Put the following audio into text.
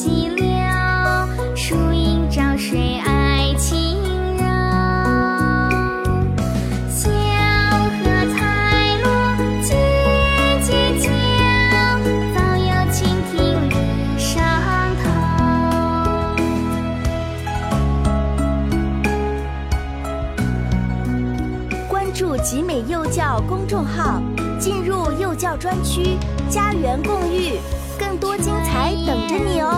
溪流，树阴照水爱晴柔。小荷才露尖尖角，早有蜻蜓立上头。关注集美幼教公众号，进入幼教专区，家园共育，更多精彩等着你哦！